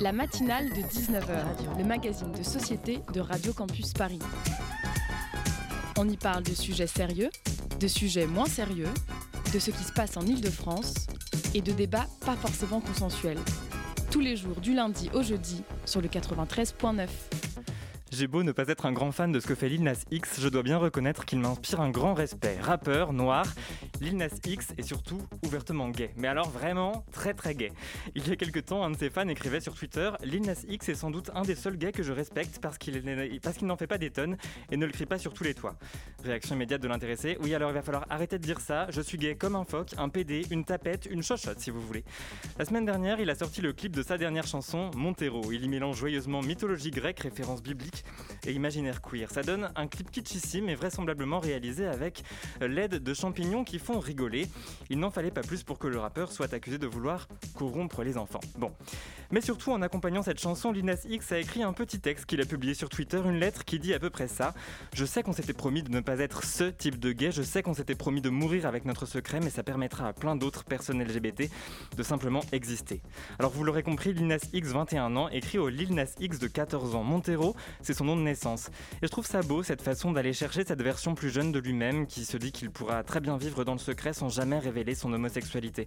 La matinale de 19h, le magazine de société de Radio Campus Paris. On y parle de sujets sérieux, de sujets moins sérieux, de ce qui se passe en Ile-de-France et de débats pas forcément consensuels. Tous les jours du lundi au jeudi sur le 93.9. J'ai beau ne pas être un grand fan de ce que fait Lil Nas X, je dois bien reconnaître qu'il m'inspire un grand respect. Rappeur, noir, Lil Nas X est surtout ouvertement gay. Mais alors vraiment très très gay. Il y a quelques temps, un de ses fans écrivait sur Twitter Lil Nas X est sans doute un des seuls gays que je respecte parce qu'il n'en fait pas des tonnes et ne le crie pas sur tous les toits. Réaction immédiate de l'intéressé Oui, alors il va falloir arrêter de dire ça. Je suis gay comme un phoque, un PD, une tapette, une chochotte si vous voulez. La semaine dernière, il a sorti le clip de sa dernière chanson, Montero. Il y mélange joyeusement mythologie grecque, références bibliques et imaginaire queer. Ça donne un clip kitschissime et vraisemblablement réalisé avec l'aide de champignons qui font rigoler. Il n'en fallait pas plus pour que le rappeur soit accusé de vouloir corrompre les enfants. Bon. Mais surtout, en accompagnant cette chanson, Linas X a écrit un petit texte qu'il a publié sur Twitter, une lettre qui dit à peu près ça. Je sais qu'on s'était promis de ne pas être ce type de gay, je sais qu'on s'était promis de mourir avec notre secret, mais ça permettra à plein d'autres personnes LGBT de simplement exister. Alors vous l'aurez compris, Linas X, 21 ans, écrit au Lil Nas X de 14 ans. Montero, c'est son nom de naissance. Et je trouve ça beau, cette façon d'aller chercher cette version plus jeune de lui-même qui se dit qu'il pourra très bien vivre dans le secret sans jamais révéler son homosexualité.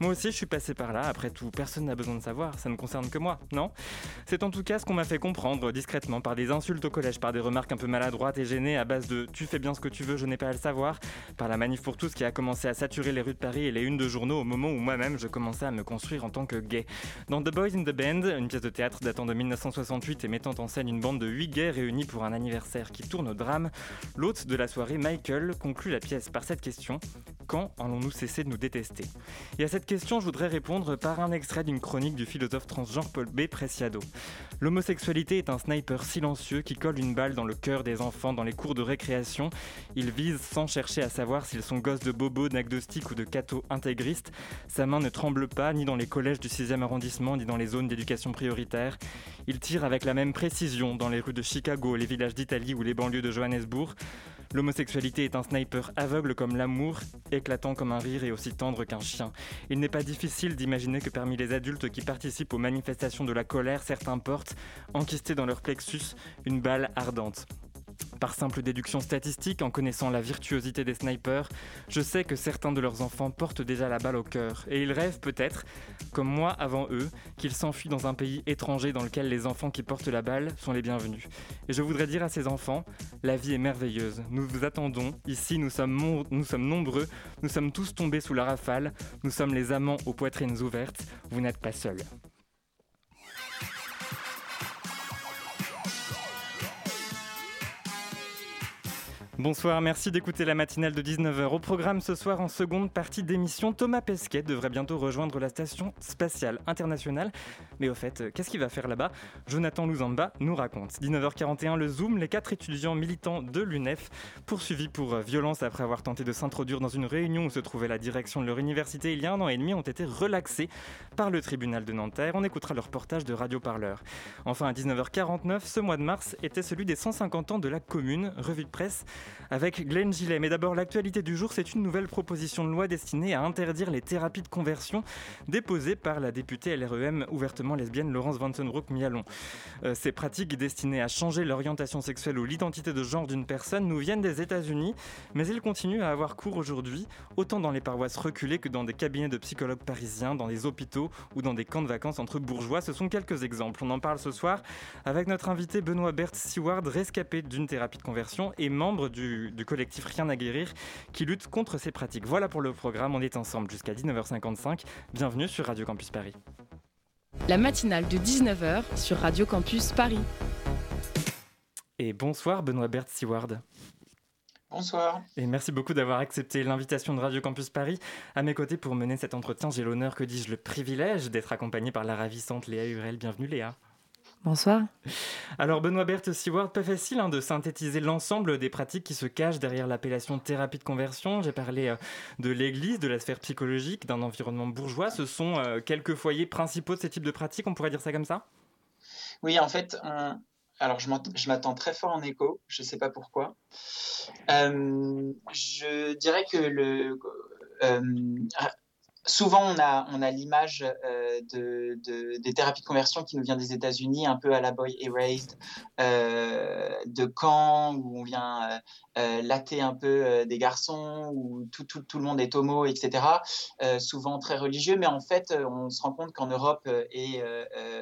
Moi aussi, je suis passé par là, après tout, personne n'a besoin de savoir, ça ne concerne que moi, non? C'est en tout cas ce qu'on m'a fait comprendre discrètement par des insultes au collège, par des remarques un peu maladroites et gênées à base de tu fais bien ce que tu veux, je n'ai pas à le savoir, par la manif pour tous qui a commencé à saturer les rues de Paris et les unes de journaux au moment où moi-même je commençais à me construire en tant que gay. Dans The Boys in the Band, une pièce de théâtre datant de 1968 et mettant en scène une bande de 8 gays réunis pour un anniversaire qui tourne au drame, l'hôte de la soirée, Michael, conclut la pièce par cette question quand allons-nous cesser de nous détester? Et à cette question, je voudrais répondre par un extrait d'une chronique du philosophe transgenre Paul B. Preciado. L'homosexualité est un sniper silencieux qui colle une balle dans le cœur des enfants dans les cours de récréation. Il vise sans chercher à savoir s'ils sont gosses de bobos, d'agnostiques ou de cathos intégristes. Sa main ne tremble pas ni dans les collèges du 6e arrondissement ni dans les zones d'éducation prioritaire. Il tire avec la même précision dans les rues de Chicago, les villages d'Italie ou les banlieues de Johannesburg. L'homosexualité est un sniper aveugle comme l'amour, éclatant comme un rire et aussi tendre qu'un chien. Il n'est pas difficile d'imaginer que parmi les adultes qui participent aux manifestations de la colère, certains portent, enquistés dans leur plexus, une balle ardente. Par simple déduction statistique, en connaissant la virtuosité des snipers, je sais que certains de leurs enfants portent déjà la balle au cœur, et ils rêvent peut-être, comme moi avant eux, qu'ils s'enfuient dans un pays étranger dans lequel les enfants qui portent la balle sont les bienvenus. Et je voudrais dire à ces enfants, la vie est merveilleuse, nous vous attendons, ici nous sommes, nombreux, nous sommes tous tombés sous la rafale, nous sommes les amants aux poitrines ouvertes, vous n'êtes pas seuls. Bonsoir, merci d'écouter la matinale de 19h. Au programme ce soir, en seconde partie d'émission, Thomas Pesquet devrait bientôt rejoindre la station spatiale internationale. Mais au fait, qu'est-ce qu'il va faire là-bas? Jonathan Louzamba nous raconte. 19h41, le Zoom, les quatre étudiants militants de l'UNEF, poursuivis pour violence après avoir tenté de s'introduire dans une réunion où se trouvait la direction de leur université il y a un an et demi, ont été relaxés par le tribunal de Nanterre. On écoutera le reportage de Radio Parleur. Enfin, à 19h49, ce mois de mars était celui des 150 ans de la commune, revue de presse avec Glenn Gillet. Mais d'abord, l'actualité du jour, c'est une nouvelle proposition de loi destinée à interdire les thérapies de conversion déposée par la députée LREM ouvertement lesbienne Laurence Vansenbroek-Mialon. Euh, ces pratiques destinées à changer l'orientation sexuelle ou l'identité de genre d'une personne nous viennent des États-Unis, mais elles continuent à avoir cours aujourd'hui, autant dans les paroisses reculées que dans des cabinets de psychologues parisiens, dans des hôpitaux ou dans des camps de vacances entre bourgeois. Ce sont quelques exemples. On en parle ce soir avec notre invité Benoît Bert Seward, rescapé d'une thérapie de conversion et membre du du, collectif Rien à guérir qui lutte contre ces pratiques. Voilà pour le programme, on est ensemble jusqu'à 19h55. Bienvenue sur Radio Campus Paris. La matinale de 19h sur Radio Campus Paris. Et bonsoir Benoît Bert Seward. Bonsoir. Et merci beaucoup d'avoir accepté l'invitation de Radio Campus Paris. À mes côtés pour mener cet entretien, j'ai l'honneur, que dis-je, le privilège d'être accompagné par la ravissante Léa Hurel. Bienvenue Léa. Bonsoir. Alors Benoît Berthe Seward, pas facile hein, de synthétiser l'ensemble des pratiques qui se cachent derrière l'appellation thérapie de conversion. J'ai parlé euh, de l'Église, de la sphère psychologique, d'un environnement bourgeois. Ce sont euh, quelques foyers principaux de ces types de pratiques, on pourrait dire ça comme ça? Oui, en fait, alors je m'attends très fort en écho, je ne sais pas pourquoi. Euh, je dirais que le souvent, on a, on a l'image euh, de, de, des thérapies de conversion qui nous vient des États-Unis, un peu à la Boy Erased, euh, de Caen, où on vient euh, euh un peu des garçons, où tout, tout, tout, le monde est homo, etc. Souvent très religieux, mais en fait, on se rend compte qu'en Europe et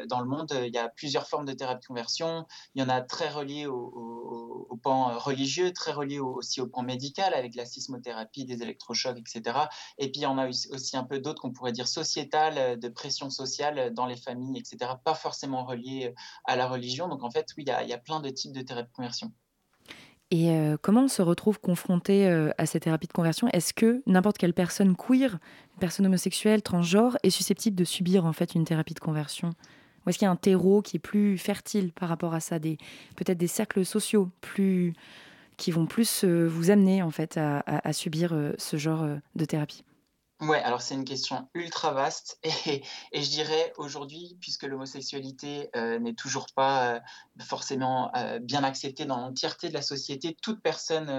dans le monde, il y a plusieurs formes de thérapie de conversion. Il y en a très reliées au, au, pan religieux, très reliées aussi au pan médical, avec la sismothérapie, des électrochocs, etc. Et puis, il a aussi un d'autres qu'on pourrait dire sociétales, euh, de pression sociale euh, dans les familles, etc., pas forcément reliées euh, à la religion. Donc en fait, oui, il y, a, plein de types de thérapies de conversion. Et comment on se retrouve confronté à ces thérapies de conversion? Est-ce que n'importe quelle personne queer, personne homosexuelle, transgenre, est susceptible de subir en fait une thérapie de conversion? Ou est-ce qu'il y a un terreau qui est plus fertile par rapport à ça, des peut-être des cercles sociaux plus qui vont plus vous amener en fait à subir ce genre de thérapie? Ouais, alors c'est une question ultra vaste et, je dirais aujourd'hui, puisque l'homosexualité euh, n'est toujours pas euh, forcément euh, bien acceptée dans l'entièreté de la société, toute personne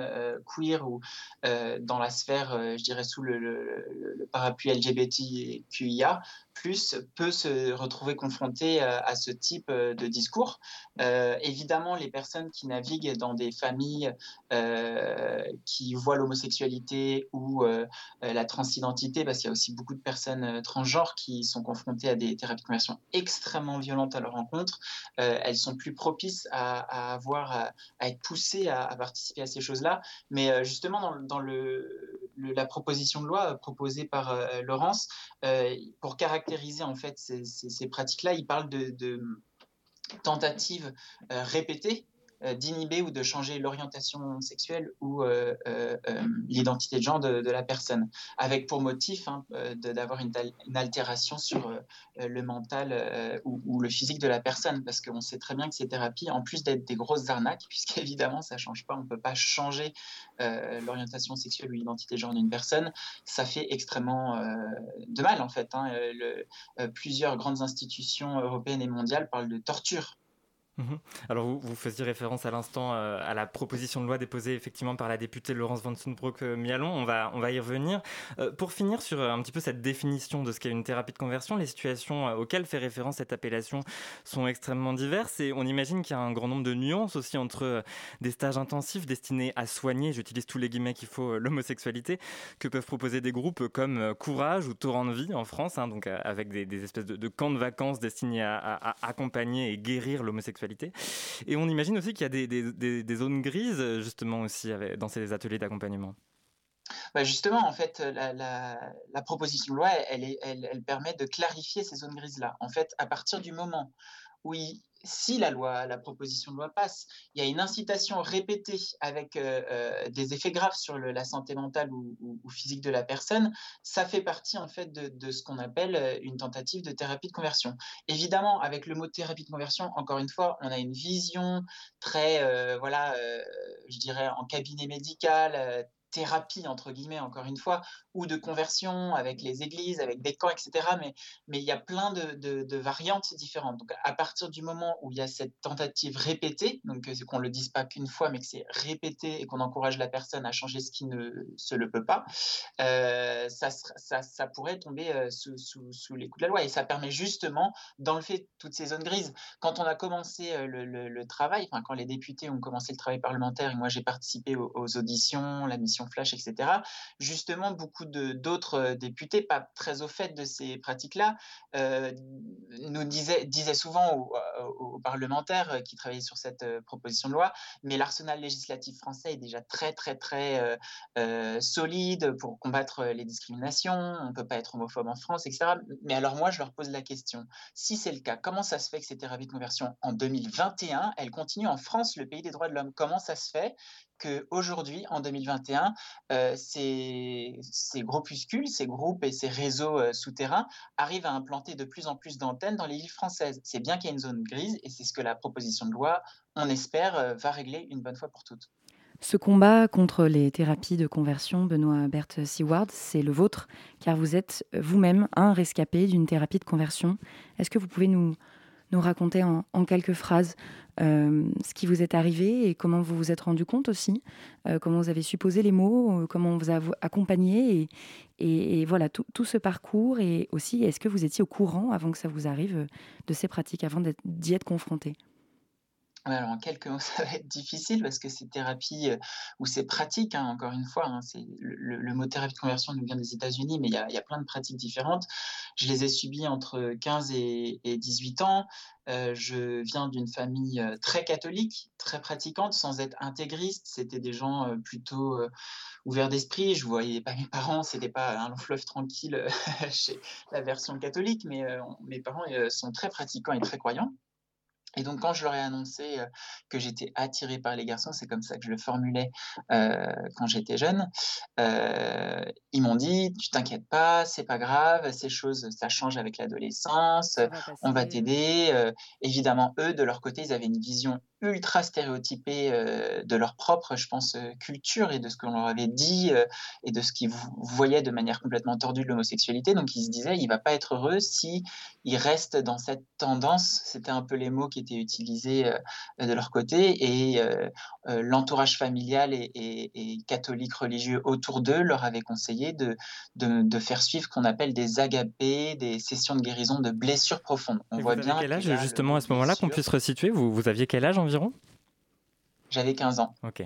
queer ou dans la sphère, je dirais sous le, le, le parapluie LGBTQIA, plus peut se retrouver confrontée à ce type de discours. évidemment, les personnes qui naviguent dans des familles qui voient l'homosexualité ou la transidentité, parce qu'il y a aussi beaucoup de personnes transgenres qui sont confrontées à des thérapies de conversion extrêmement violentes à leur rencontre, elles sont plus pro propice à, avoir, à, être poussé à, participer à ces choses-là. Mais euh, justement, dans le, la proposition de loi proposée par euh, Laurence, euh, pour caractériser en fait ces, pratiques-là, il parle de, tentatives répétées. euh, d'inhiber ou de changer l'orientation sexuelle ou euh, euh, l'identité de genre de, la personne, avec pour motif hein, d'avoir une, altération sur le mental ou, le physique de la personne, parce qu'on sait très bien que ces thérapies, en plus d'être des grosses arnaques, puisqu'évidemment ça change pas, on peut pas changer l'orientation sexuelle ou l'identité de genre d'une personne, ça fait extrêmement de mal en fait. Hein. Plusieurs grandes institutions européennes et mondiales parlent de torture. Alors vous, faisiez référence à l'instant euh, à la proposition de loi déposée effectivement par la députée Laurence Van Mialon. On va, on va y revenir. Euh, pour finir sur euh, un petit peu cette définition de ce qu'est une thérapie de conversion, les situations auxquelles fait référence cette appellation sont extrêmement diverses et on imagine qu'il y a un grand nombre de nuances aussi entre des stages intensifs destinés à soigner, j'utilise tous les guillemets qu'il faut, l'homosexualité, que peuvent proposer des groupes comme Courage ou Torrent de Vie en France, hein, donc avec des, espèces de, camps de vacances destinés à accompagner et guérir l'homosexualité et on imagine aussi qu'il y a des, zones grises, justement, aussi dans ces ateliers d'accompagnement. Bah justement, en fait, la, proposition de loi, elle, permet de clarifier ces zones grises-là. En fait, à partir du moment où il, si la loi, la proposition de loi passe, il y a une incitation répétée avec euh, euh, des effets graves sur la santé mentale ou, physique de la personne, ça fait partie en fait de, ce qu'on appelle euh, une tentative de thérapie de conversion. Évidemment, avec le mot thérapie de conversion, encore une fois, on a une vision très, voilà, je dirais en cabinet médical, thérapie, entre guillemets, encore une fois, ou de conversion avec les églises, avec des camps, etc. Mais, mais il y a plein de, variantes différentes. Donc, à partir du moment où il y a cette tentative répétée, donc c'est qu'on ne le dise pas qu'une fois, mais que c'est répété et qu'on encourage la personne à changer ce qui ne se le peut pas, euh, ça, ça, pourrait tomber euh, sous, sous, les coups de la loi. Et ça permet justement d'enlever toutes ces zones grises. Quand on a commencé euh, le, travail, enfin, quand les députés ont commencé le travail parlementaire et moi j'ai participé aux auditions, la mission Flash, etc., justement, beaucoup d'autres euh, députés, pas très au fait de ces pratiques-là, euh, nous disaient, disaient souvent aux, euh, parlementaires qui travaillaient sur cette proposition de loi, mais l'arsenal législatif français est déjà très, très, très euh, euh, solide pour combattre les discriminations, on ne peut pas être homophobe en France, etc. Mais alors moi, je leur pose la question, si c'est le cas, comment ça se fait que ces thérapies de conversion en 2021, elles continuent en France, le pays des droits de l'homme? Comment ça se fait? Qu'aujourd'hui, en 2021, euh, ces, ces, groupuscules, ces groupes et ces réseaux euh, souterrains arrivent à implanter de plus en plus d'antennes dans les villes françaises. C'est bien qu'il y a une zone grise et c'est ce que la proposition de loi, on espère, euh, va régler une bonne fois pour toutes. Ce combat contre les thérapies de conversion, Benoît Berthe Seward, c'est le vôtre, car vous êtes vous-même un rescapé d'une thérapie de conversion. Est-ce que vous pouvez nous raconter en, quelques phrases ce qui vous est arrivé et comment vous vous êtes rendu compte aussi, comment vous avez supposé les mots, comment on vous a accompagné et, voilà tout, ce parcours et aussi est-ce que vous étiez au courant avant que ça vous arrive de ces pratiques, avant d'y être confronté? Alors en quelques mots, ça va être difficile parce que ces thérapies ou ces pratiques, hein, encore une fois, hein, le, mot thérapie de conversion nous vient des États-Unis, mais il y, a, plein de pratiques différentes. Je les ai subies entre 15 et, 18 ans. je viens d'une famille très catholique, très pratiquante, sans être intégriste. C'était des gens plutôt ouverts d'esprit. Je voyais pas mes parents, c'était pas un long fleuve tranquille chez la version catholique, mais mes parents sont très pratiquants et très croyants. Et donc, quand je leur ai annoncé que j'étais attirée par les garçons, c'est comme ça que je le formulais quand j'étais jeune, ils m'ont dit Tu t'inquiètes pas, c'est pas grave, ces choses, ça change avec l'adolescence, on va t'aider. évidemment, eux, de leur côté, ils avaient une vision ultra stéréotypés euh, de leur propre, je pense, euh, culture et de ce qu'on leur avait dit euh, et de ce qu'ils voyaient de manière complètement tordue de l'homosexualité. Donc ils se disaient, il va pas être heureux si il reste dans cette tendance. C'était un peu les mots qui étaient utilisés de leur côté et l'entourage familial et, catholique religieux autour d'eux leur avait conseillé de, de, faire suivre ce qu'on appelle des agapés, des sessions de guérison de blessures profondes. On voit bien quel âge justement à ce moment-là qu'on puisse resituer? Vous, vous aviez quel âge j'avais 15 ans. Ok.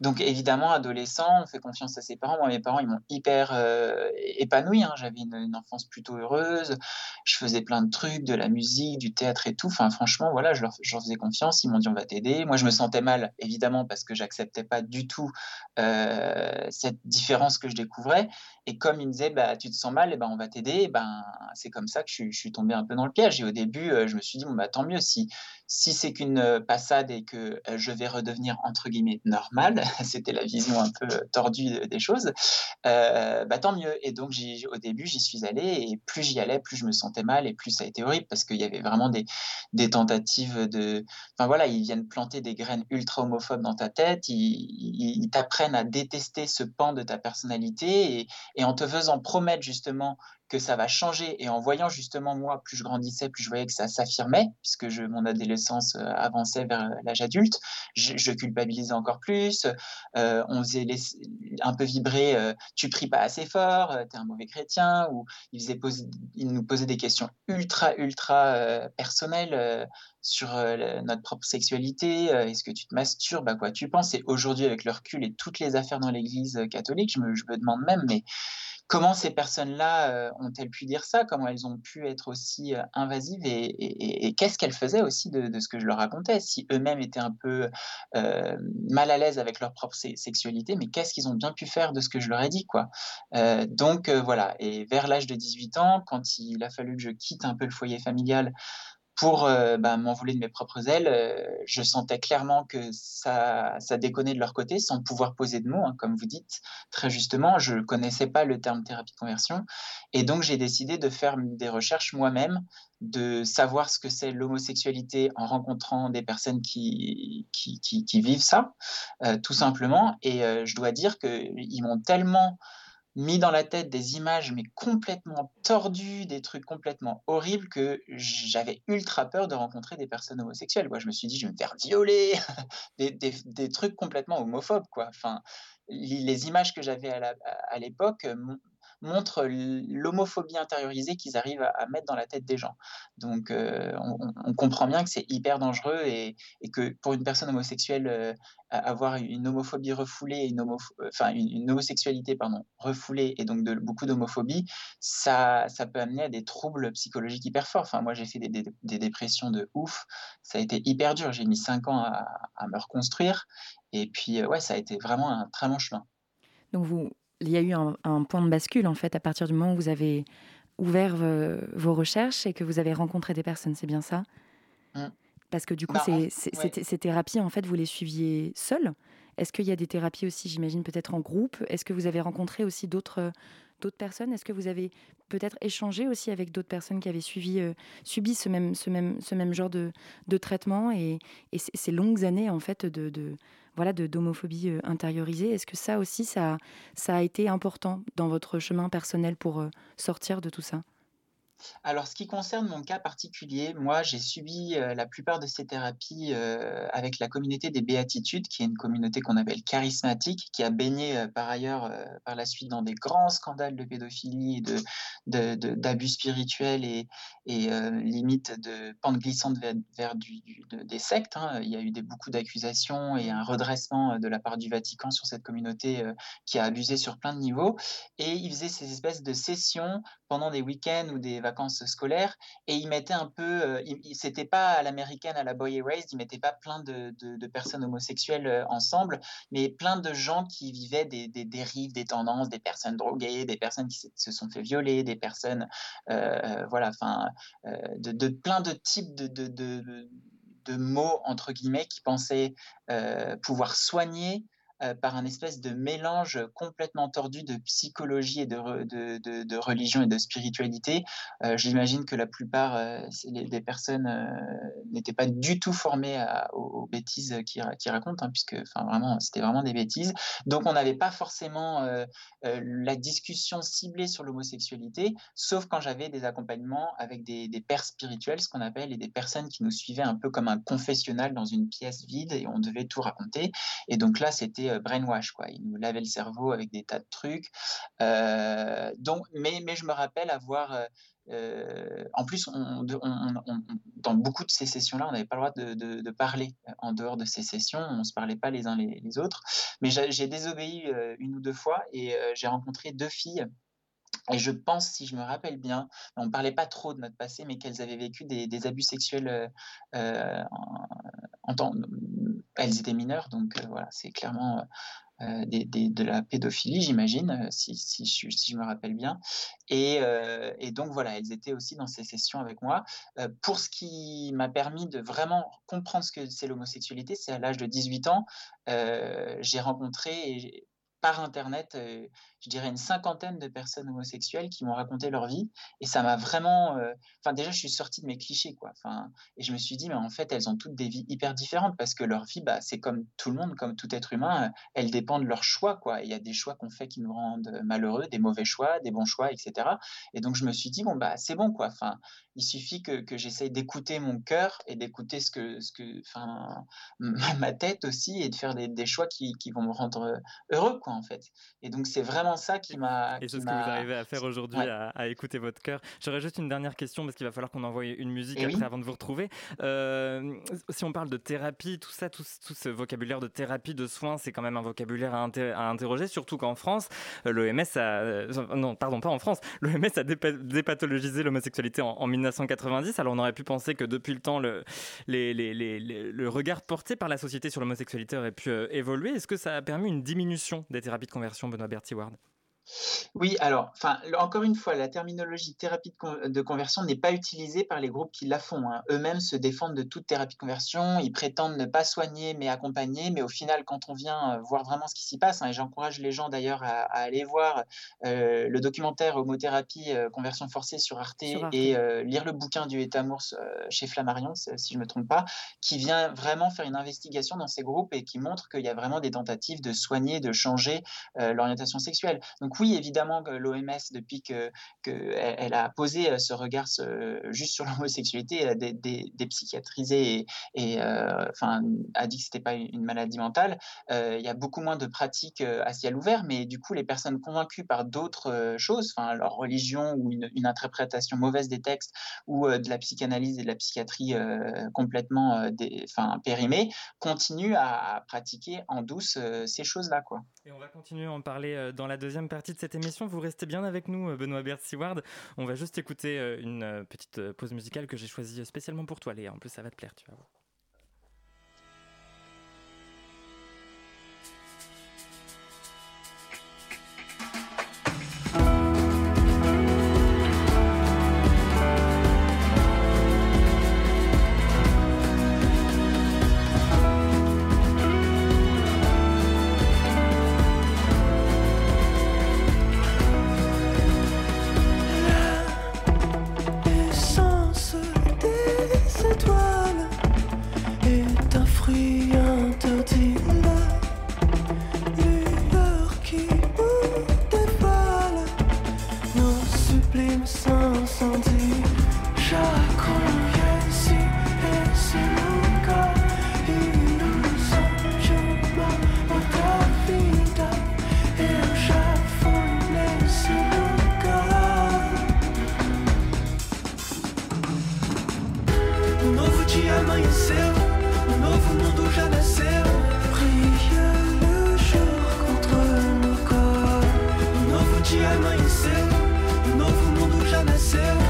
Donc évidemment, adolescent, on fait confiance à ses parents. Moi, mes parents, ils m'ont hyper euh, épanoui. Hein. J'avais une, enfance plutôt heureuse. Je faisais plein de trucs, de la musique, du théâtre et tout. Enfin, franchement, voilà, je leur, faisais confiance. Ils m'ont dit on va t'aider. Moi, je me sentais mal, évidemment, parce que j'acceptais pas du tout euh, cette différence que je découvrais. Et comme ils me disaient bah, tu te sens mal, et eh ben on va t'aider. Ben c'est comme ça que je, je, suis tombé un peu dans le piège. Et au début, euh, je me suis dit bon bah tant mieux si si c'est qu'une euh, passade et que euh, je vais redevenir entre guillemets normal, c'était la vision un peu euh, tordue des choses, bah, tant mieux. Et donc au début j'y suis allé et plus j'y allais, plus je me sentais mal et plus ça a été horrible parce qu'il y avait vraiment des, tentatives de, enfin voilà, ils viennent planter des graines ultra homophobes dans ta tête, ils, t'apprennent à détester ce pan de ta personnalité et en te faisant promettre justement que ça va changer. Et en voyant justement, moi, plus je grandissais, plus je voyais que ça s'affirmait, puisque mon adolescence euh, avançait vers l'âge adulte, je, culpabilisais encore plus. Euh, on faisait un peu vibrer euh, tu pries pas assez fort, tu es un mauvais chrétien, ou il, faisait il nous posait des questions ultra, ultra personnelles sur notre propre sexualité. Est-ce que tu te masturbes À quoi tu penses? Et aujourd'hui, avec le recul et toutes les affaires dans l'Église catholique, je me demande même, mais comment ces personnes-là euh, ont-elles pu dire ça? Comment elles ont pu être aussi euh, invasives Et, qu'est-ce qu'elles faisaient aussi de, ce que je leur racontais? Si eux-mêmes étaient un peu euh, mal à l'aise avec leur propre sexualité, mais qu'est-ce qu'ils ont bien pu faire de ce que je leur ai dit quoi? Donc voilà, et vers l'âge de 18 ans, quand il a fallu que je quitte un peu le foyer familial pour euh, bah, m'envoler de mes propres ailes. Euh, je sentais clairement que ça, ça déconnait de leur côté sans pouvoir poser de mots, hein, comme vous dites très justement. Je ne connaissais pas le terme thérapie de conversion. Et donc, j'ai décidé de faire des recherches moi-même, de savoir ce que c'est l'homosexualité en rencontrant des personnes qui, qui, qui, vivent ça, euh, tout simplement. Et je dois dire qu'ils m'ont tellement mis dans la tête des images mais complètement tordues, des trucs complètement horribles que j'avais ultra peur de rencontrer des personnes homosexuelles. Quoi. Je me suis dit, je vais me faire violer, des, des, trucs complètement homophobes. Quoi. Enfin, les images que j'avais à l'époque montre l'homophobie intériorisée qu'ils arrivent à, mettre dans la tête des gens. Donc, euh, on, comprend bien que c'est hyper dangereux et, que pour une personne homosexuelle, euh, avoir une homophobie refoulée, une, enfin, une, homosexualité pardon, refoulée et donc de, beaucoup d'homophobie, ça, peut amener à des troubles psychologiques hyper forts. Enfin, moi, j'ai fait des, dépressions de ouf. Ça a été hyper dur. J'ai mis cinq ans à, à, me reconstruire. Et puis, euh, ouais, ça a été vraiment un très long chemin. Donc, vous, il y a eu un, point de bascule, en fait, à partir du moment où vous avez ouvert vos recherches et que vous avez rencontré des personnes, c'est bien ça mmh. Parce que du coup, bah, ces, thérapies, en fait, vous les suiviez seul Est-ce qu'il y a des thérapies aussi, j'imagine, peut-être en groupe? Est-ce que vous avez rencontré aussi d'autres d'autres personnes? Est-ce que vous avez peut-être échangé aussi avec d'autres personnes qui avaient suivi, euh, subi ce même, ce, même, ce même genre de, de traitement? Et, et, ces longues années en fait de, de, voilà, de d'homophobie euh, intériorisée. Est-ce que ça aussi, ça, ça a été important dans votre chemin personnel pour euh, sortir de tout ça? Alors, ce qui concerne mon cas particulier, moi, j'ai subi euh, la plupart de ces thérapies euh, avec la communauté des béatitudes, qui est une communauté qu'on appelle charismatique, qui a baigné euh, par ailleurs par la suite dans des grands scandales de pédophilie et de, d'abus spirituels et, et limite de pente glissante vers, des sectes. Hein. Il y a eu beaucoup d'accusations et un redressement de la part du Vatican sur cette communauté qui a abusé sur plein de niveaux. Et ils faisaient ces espèces de sessions pendant des week-ends ou des vacances scolaires et ils mettaient un peu, euh, c'était pas à l'américaine, à la Boy Erased, ils mettaient pas plein de, personnes homosexuelles euh, ensemble, mais plein de gens qui vivaient des, dérives, des tendances, des personnes droguées, des personnes qui se sont fait violer, des personnes, euh, voilà, enfin, de, plein de types de, mots, entre guillemets, qui pensaient pouvoir soigner euh, par un espèce de mélange complètement tordu de psychologie et de, de, de, religion et de spiritualité. Euh, j'imagine que la plupart euh, des personnes n'étaient pas du tout formées aux, bêtises qu'ils qui racontent, hein, puisque vraiment, c'était vraiment des bêtises. Donc on n'avait pas forcément la discussion ciblée sur l'homosexualité, sauf quand j'avais des accompagnements avec des, des pères spirituels, ce qu'on appelle, et des personnes qui nous suivaient un peu comme un confessionnal dans une pièce vide et on devait tout raconter. Et donc là, c'était euh, brainwash, quoi. Il nous lavait le cerveau avec des tas de trucs. Euh, donc, mais, mais je me rappelle avoir euh, en plus, on, dans beaucoup de ces sessions-là, on n'avait pas le droit de, de, parler en dehors de ces sessions. On ne se parlait pas les uns les, autres. Mais j'ai désobéi une ou deux fois et j'ai rencontré deux filles. Et je pense, si je me rappelle bien, on ne parlait pas trop de notre passé, mais qu'elles avaient vécu des, abus sexuels en, en temps, elles étaient mineures, donc euh, voilà, c'est clairement euh, de la pédophilie, j'imagine, euh, si, je me rappelle bien. Et, donc voilà, elles étaient aussi dans ces sessions avec moi. pour ce qui m'a permis de vraiment comprendre ce que c'est l'homosexualité, c'est à l'âge de 18 ans, j'ai rencontré par Internet, euh, je dirais une cinquantaine de personnes homosexuelles qui m'ont raconté leur vie. Et ça m'a vraiment. Euh, enfin, déjà, je suis sortie de mes clichés, quoi. Enfin, et je me suis dit, mais en fait, elles ont toutes des vies hyper différentes parce que leur vie, bah, c'est comme tout le monde, comme tout être humain. Euh, elles dépendent de leur choix, quoi. Il y a des choix qu'on fait qui nous rendent malheureux, des mauvais choix, des bons choix, etc. Et donc, je me suis dit, bon, bah, c'est bon, quoi. Enfin, il suffit que, que j'essaye d'écouter mon cœur et d'écouter ce que, ce que, ma tête aussi et de faire des, choix qui, qui, vont me rendre heureux, en fait. Et donc, c'est vraiment ça qui m'a. Et c'est ce que vous arrivez à faire aujourd'hui, à, écouter votre cœur. J'aurais juste une dernière question parce qu'il va falloir qu'on envoie une musique eh après avant de vous retrouver. Euh, si on parle de thérapie, tout ça, tout, tout ce vocabulaire de thérapie, de soins, c'est quand même un vocabulaire à, à interroger, surtout qu'en France, euh, l'OMS a. Euh, non, pardon, pas en France. L'OMS a dépathologisé l'homosexualité en, en 1990. Alors on aurait pu penser que depuis le temps, le, les, les, les, le regard porté par la société sur l'homosexualité aurait pu euh, évoluer. Est-ce que ça a permis une diminution des thérapies de conversion, Benoît Bertiward oui, alors, enfin, encore une fois, la terminologie thérapie de, conversion n'est pas utilisée par les groupes qui la font. Hein. Eux-mêmes se défendent de toute thérapie de conversion. Ils prétendent ne pas soigner, mais accompagner. Mais au final, quand on vient euh, voir vraiment ce qui s'y passe, hein, et j'encourage les gens d'ailleurs à, aller voir euh, le documentaire Homothérapie euh, conversion forcée sur Arte, et lire le bouquin du Étamours chez Flammarion, si je ne me trompe pas, qui vient vraiment faire une investigation dans ces groupes et qui montre qu'il y a vraiment des tentatives de soigner, de changer l'orientation sexuelle. Donc oui, évidemment que l'OMS, depuis que, elle, a posé euh, ce regard juste sur l'homosexualité, a dépsychiatrisé et, euh, a dit que c'était pas une maladie mentale. Euh, il y a beaucoup moins de pratiques à ciel ouvert, mais du coup, les personnes convaincues par d'autres choses, enfin, leur religion ou une, interprétation mauvaise des textes ou de la psychanalyse et de la psychiatrie complètement enfin, périmée, continuent à, pratiquer en douce ces choses-là, quoi. Et on va continuer à en parler dans la deuxième partie de cette émission. Vous restez bien avec nous, euh, Benoît Bert Seward. On va juste écouter euh, une euh, petite pause musicale que j'ai choisie spécialement pour toi, Léa. En plus, ça va te plaire, tu vas voir. Dia amanheceu, um novo mundo já nasceu. Brilha le jour contre nos corps. Um novo dia amanheceu, um novo mundo já nasceu.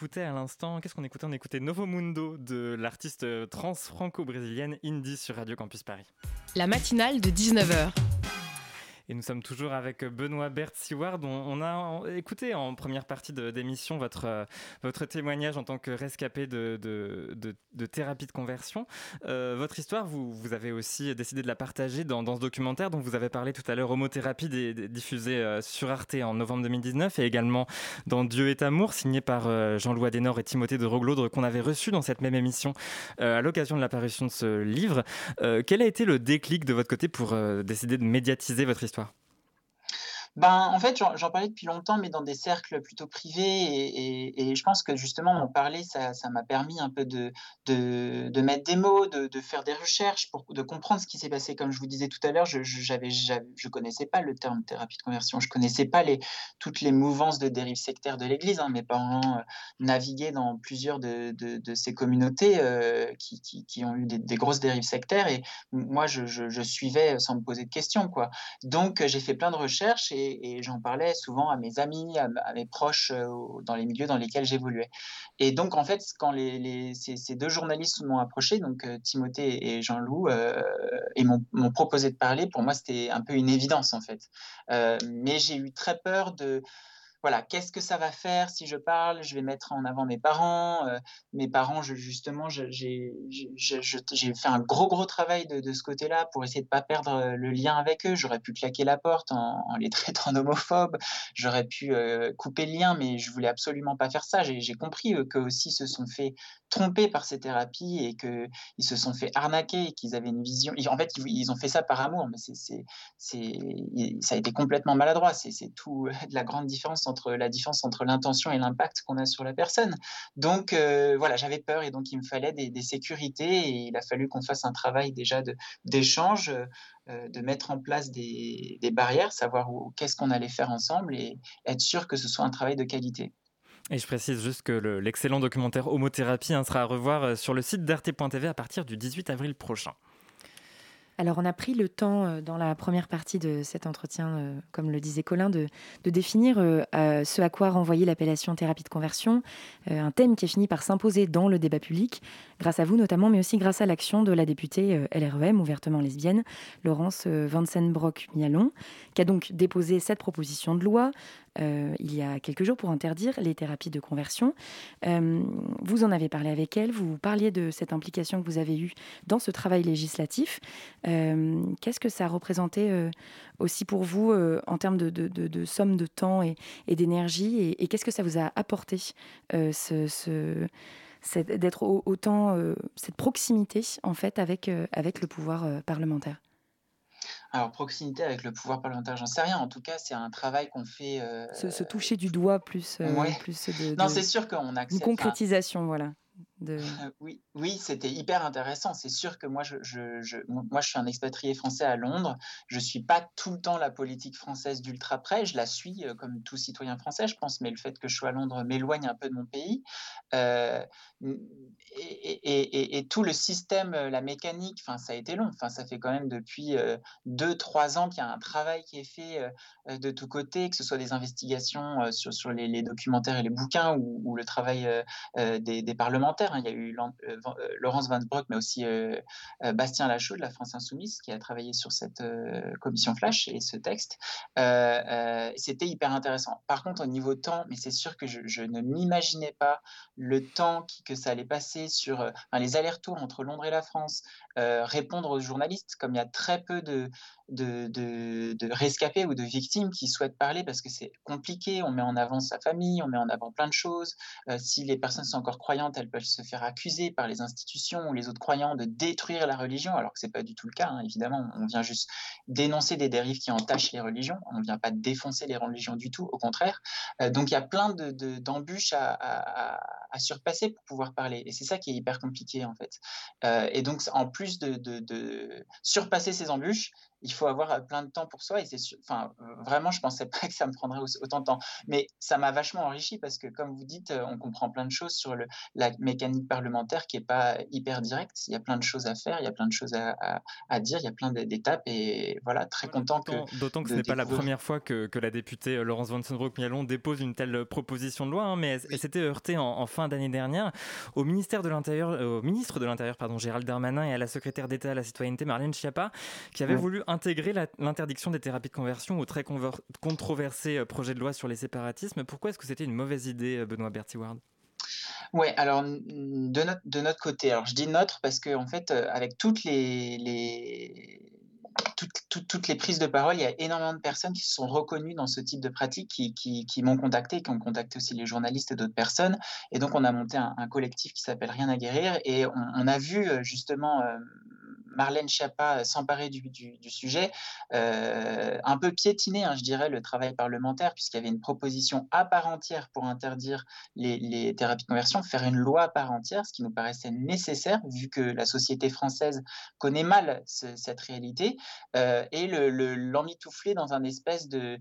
Écoutait à l'instant, qu'est-ce qu'on écoutait? On écoutait Novo Mundo de l'artiste euh, trans franco-brésilienne Indie sur Radio Campus Paris. La matinale de 19h. Et nous sommes toujours avec Benoît Bert Seward. On, a écouté en première partie d'émission votre, euh, votre témoignage en tant que rescapé de, thérapie de conversion. Euh, votre histoire, vous, avez aussi décidé de la partager dans, ce documentaire dont vous avez parlé tout à l'heure, Homothérapie, des- des- diffusé euh, sur Arte en novembre 2019 et également dans Dieu est amour, signé par Jean-Louis Adenor et Timothée de Roglaude qu'on avait reçu dans cette même émission à l'occasion de l'apparition de ce livre. Quel a été le déclic de votre côté pour décider de médiatiser votre histoire? Ben, en fait, j'en parlais depuis longtemps, mais dans des cercles plutôt privés. Et, je pense que justement, en parler, ça m'a permis un peu de, de, mettre des mots, de, de faire des recherches, pour, de comprendre ce qui s'est passé. Comme je vous disais tout à l'heure, je j'avais- je connaissais pas le terme thérapie de conversion. Je connaissais pas les, toutes les mouvances de dérive sectaire de l'Église. hein. Mes parents euh, naviguaient dans plusieurs de, de, ces communautés euh, qui, qui, ont eu des, grosses dérives sectaires. Et moi, je, je, suivais sans me poser de questions, quoi. Donc, j'ai fait plein de recherches et j'en parlais souvent à mes amis, à, mes proches euh, dans les milieux dans lesquels j'évoluais. Et donc, en fait, quand ces, deux journalistes m'ont approché, donc euh, Timothée et Jean-Loup, euh, et m'ont proposé de parler, pour moi, c'était un peu une évidence, en fait. Mais j'ai eu très peur de voilà, qu'est-ce que ça va faire si je parle Je vais mettre en avant mes parents. euh, mes parents, justement, j'ai fait un gros, gros travail de, de ce côté-là pour essayer de pas perdre euh, le lien avec eux. J'aurais pu claquer la porte en, les traitant d'homophobes. J'aurais pu euh, couper le lien, mais je voulais absolument pas faire ça. J'ai compris eux, qu'eux aussi se sont fait tromper par ces thérapies et qu'ils se sont fait arnaquer et qu'ils avaient une vision. En fait, ils, ils ont fait ça par amour, mais c'est ça a été complètement maladroit. C'est tout de la grande différence entre la différence entre l'intention et l'impact qu'on a sur la personne. Donc euh, voilà, j'avais peur et donc il me fallait des, sécurités et il a fallu qu'on fasse un travail déjà d'échange, euh, de mettre en place des, barrières, savoir qu'est-ce qu'on allait faire ensemble et être sûr que ce soit un travail de qualité. Et je précise juste que le- l'excellent documentaire Homothérapie hein, sera à revoir euh, sur le site d'arte.tv à partir du 18 avril prochain. Alors, on a pris le temps euh, dans la première partie de cet entretien, euh, comme le disait Colin, de, définir euh, ce à quoi renvoyait l'appellation thérapie de conversion, un thème qui a fini par s'imposer dans le débat public, grâce à vous notamment, mais aussi grâce à l'action de la députée LREM, ouvertement lesbienne, Laurence Vansenbrock-Mialon, qui a donc déposé cette proposition de loi euh, il y a quelques jours pour interdire les thérapies de conversion. Euh, vous en avez parlé avec elle, vous parliez de cette implication que vous avez eue dans ce travail législatif. Euh, Qu'est-ce que ça représentait aussi pour vous en termes de, somme de temps et, d'énergie et, qu'est-ce que ça vous a apporté, d'être autant cette proximité en fait avec le pouvoir parlementaire? Alors, proximité avec le pouvoir parlementaire, j'en sais rien. En tout cas, c'est un travail qu'on fait. Se, toucher du doigt plus, plus de, Non, c'est sûr qu'on accepte. Une concrétisation, voilà. oui, oui c'était hyper intéressant. C'est sûr que moi je, je, moi, je suis un expatrié français à Londres. Je ne suis pas tout le temps la politique française d'ultra près. Je la suis euh, comme tout citoyen français, je pense, mais le fait que je sois à Londres m'éloigne un peu de mon pays. Euh, et, tout le système, euh, la mécanique, ça a été long. Ça fait quand même depuis deux, trois ans qu'il y a un travail qui est fait de tous côtés, que ce soit des investigations sur, les, documentaires et les bouquins ou, le travail des parlementaires. Hein. Il y a eu euh, Laurence Van mais aussi euh, euh, Bastien Lachaud de la France Insoumise, qui a travaillé sur cette commission Flash et ce texte. C'était hyper intéressant. Par contre, au niveau temps, mais c'est sûr que je, ne m'imaginais pas le temps que ça allait passer sur les allers-retours entre Londres et la France, répondre aux journalistes, comme il y a très peu de, rescapés ou de victimes qui souhaitent parler parce que c'est compliqué, on met en avant sa famille, on met en avant plein de choses. si les personnes sont encore croyantes, elles peuvent se faire accuser par les institutions ou les autres croyants de détruire la religion, alors que ce n'est pas du tout le cas, hein, évidemment. On vient juste dénoncer des dérives qui entachent les religions, on ne vient pas défoncer les religions du tout, au contraire. Euh, donc il y a plein d'embûches de, à, à, surpasser pour pouvoir parler, et c'est ça qui est hyper compliqué en fait. Euh, et donc en plus de, de surpasser ces embûches, il faut avoir euh, plein de temps pour soi. Et c'est enfin, vraiment, je pensais pas que ça me prendrait autant de temps. Mais ça m'a vachement enrichi parce que, comme vous dites, on comprend plein de choses sur le, la mécanique parlementaire qui est pas hyper directe. Il y a plein de choses à faire, il y a plein de choses à, à, dire, il y a plein d'étapes. Et voilà, très content que. D'autant que ce n'est pas la première fois que, que la députée euh, Laurence Van Mialon dépose une telle proposition de loi, hein, mais elle, s'était heurtée en, fin d'année dernière au ministère de l'Intérieur, euh, au ministre de l'Intérieur, pardon, Gérald Darmanin, et à la secrétaire d'État à la citoyenneté, Marlène Schiappa, qui avait voulu intégrer l'interdiction des thérapies de conversion au très controversé euh, projet de loi sur les séparatismes. Pourquoi est-ce que c'était une mauvaise idée, euh, Benoît Bertiward oui, alors de notre, côté, alors je dis notre parce qu'en en fait, euh, avec toutes les, toutes, les prises de parole, il y a énormément de personnes qui se sont reconnues dans ce type de pratique, qui, m'ont contacté, qui ont contacté aussi les journalistes et d'autres personnes. Et donc, on a monté un, collectif qui s'appelle Rien à guérir. Et on a vu justement Marlène Schiappa s'emparer du, sujet, euh, un peu piétiner, hein, je dirais, le travail parlementaire, puisqu'il y avait une proposition à part entière pour interdire les, thérapies de conversion, faire une loi à part entière, ce qui nous paraissait nécessaire, vu que la société française connaît mal cette réalité, euh, et l'emmitoufler dans un espèce de,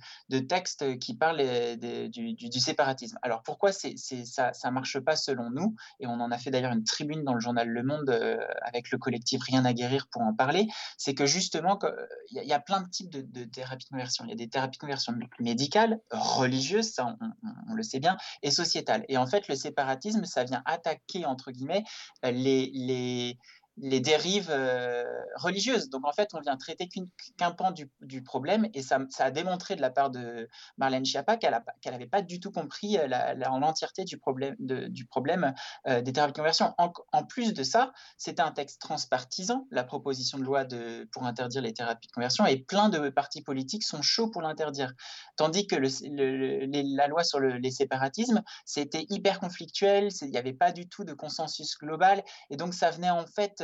texte qui parle euh, du, séparatisme. Alors pourquoi ça ne marche pas selon nous? Et on en a fait d'ailleurs une tribune dans le journal Le Monde avec le collectif Rien à guérir pour en parler, c'est que justement, il y, a plein de types de, thérapies de conversion. Il y a des thérapies de conversion médicales, religieuses, ça on, le sait bien, et sociétales. Et en fait, le séparatisme, ça vient attaquer, entre guillemets, les, les les dérives euh, religieuses. Donc en fait, on vient traiter qu'un pan du, problème et ça, a démontré de la part de Marlène Schiappa qu'elle n'avait pas du tout compris euh, l'entièreté du problème, euh, des thérapies de conversion. En, plus de ça, c'était un texte transpartisan, la proposition de loi pour interdire les thérapies de conversion, et plein de partis politiques sont chauds pour l'interdire. Tandis que la loi sur les séparatismes, c'était hyper conflictuel, il n'y avait pas du tout de consensus global, et donc ça venait en fait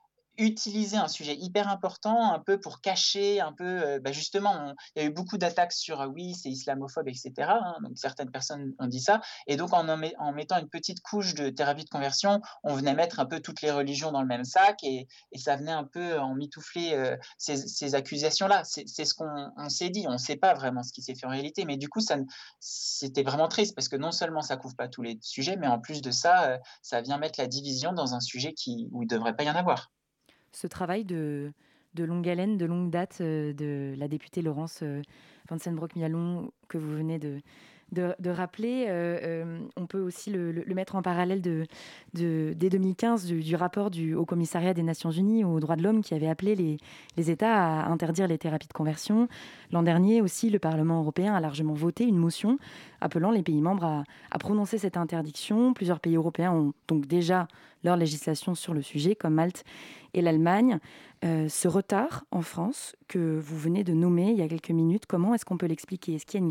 utiliser un sujet hyper important un peu pour cacher un peu euh, bah, justement il y a eu beaucoup d'attaques sur euh, oui c'est islamophobe etc hein, donc certaines personnes ont dit ça et donc en, mettant une petite couche de thérapie de conversion on venait mettre un peu toutes les religions dans le même sac et, ça venait un peu en mitoufler euh, ces, accusations là c'est ce qu'on s'est dit on ne sait pas vraiment ce qui s'est fait en réalité mais du coup ça c'était vraiment triste parce que non seulement ça couvre pas tous les sujets mais en plus de ça ça vient mettre la division dans un sujet qui où il devrait pas y en avoir ce travail de, longue haleine, de longue date euh, de la députée Laurence euh, Vansenbroek-Mialon que vous venez de, de, rappeler. Euh, euh, on peut aussi le, mettre en parallèle de, dès 2015 du, rapport du Haut Commissariat des Nations Unies aux droits de l'homme qui avait appelé les, États à interdire les thérapies de conversion. L'an dernier aussi, le Parlement européen a largement voté une motion appelant les pays membres à, prononcer cette interdiction. Plusieurs pays européens ont donc déjà leur législation sur le sujet, comme Malte et l'Allemagne. Euh, ce retard en France que vous venez de nommer il y a quelques minutes, comment est-ce qu'on peut l'expliquer? Est-ce qu'il y a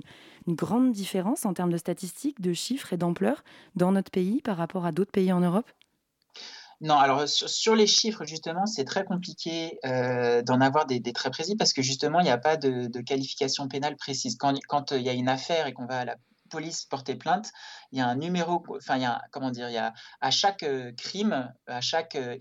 une, grande différence en termes de statistiques, de chiffres et d'ampleur dans notre pays par rapport à d'autres pays en Europe? Non, alors sur, les chiffres, justement, c'est très compliqué euh, d'en avoir des, très précis parce que justement, il n'y a pas de, qualification pénale précise. Quand, quand il y a une affaire et qu'on va à la police porter plainte, il y a un numéro, enfin, il y a, comment dire, il y a à chaque euh, crime, à chaque euh,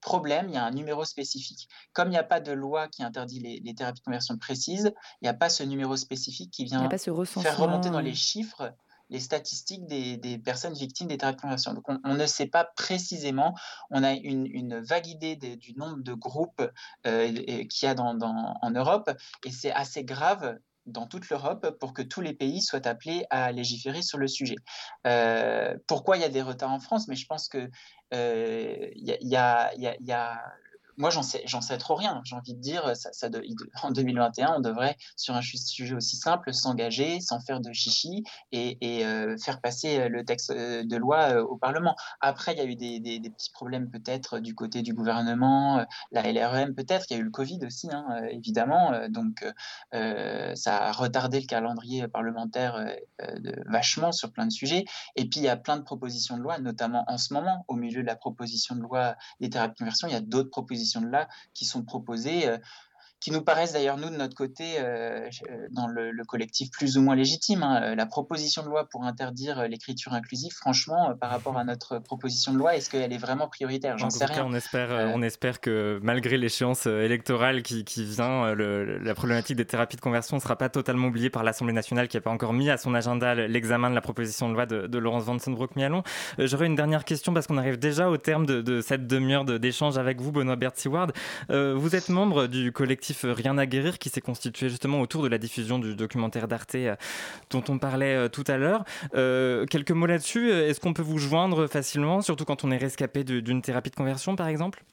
problème, il y a un numéro spécifique. Comme il n'y a pas de loi qui interdit les, les thérapies de conversion précises, il n'y a pas ce numéro spécifique qui vient faire remonter dans les chiffres les statistiques des, des, personnes victimes des thérapies de conversion. Donc, on, on, ne sait pas précisément. On a une, une vague idée de, du nombre de groupes euh, qu'il y a dans, dans, en Europe, et c'est assez grave dans toute l'Europe pour que tous les pays soient appelés à légiférer sur le sujet. Euh, pourquoi il y a des retards en France? Mais je pense que euh, il y, y, a, y a moi, j'en sais, trop rien. J'ai envie de dire, en 2021, on devrait, sur un sujet aussi simple, s'engager sans faire de chichi et, euh, faire passer le texte de loi euh, au Parlement. Après, il y a eu des, petits problèmes peut-être du côté du gouvernement, euh, la LREM peut-être, il y a eu le Covid aussi, hein, euh, évidemment. donc, euh, ça a retardé le calendrier parlementaire vachement sur plein de sujets. Et puis, il y a plein de propositions de loi, notamment en ce moment, au milieu de la proposition de loi des thérapies de conversion, il y a d'autres propositions de là qui sont proposées qui nous paraissent d'ailleurs, nous, de notre côté, euh, dans le, le, collectif plus ou moins légitime. Hein, la proposition de loi pour interdire l'écriture inclusive, franchement, euh, par rapport à notre proposition de loi, est-ce qu'elle est vraiment prioritaire? J'en sais rien. On espère, euh... on espère que malgré l'échéance électorale qui, qui vient, le, la problématique des thérapies de conversion ne sera pas totalement oubliée par l'Assemblée nationale qui n'a pas encore mis à son agenda l'examen de la proposition de loi de, de Laurence Vansenbroek-Mialon. Euh, J'aurais une dernière question parce qu'on arrive déjà au terme de, de cette demi-heure d'échange avec vous, Benoît Bert-Seward. Euh, vous êtes membre du collectif Rien à guérir qui s'est constitué justement autour de la diffusion du documentaire d'Arte euh, dont on parlait euh, tout à l'heure. Euh, quelques mots là-dessus, est-ce qu'on peut vous joindre facilement, surtout quand on est rescapé d'une thérapie de conversion par exemple?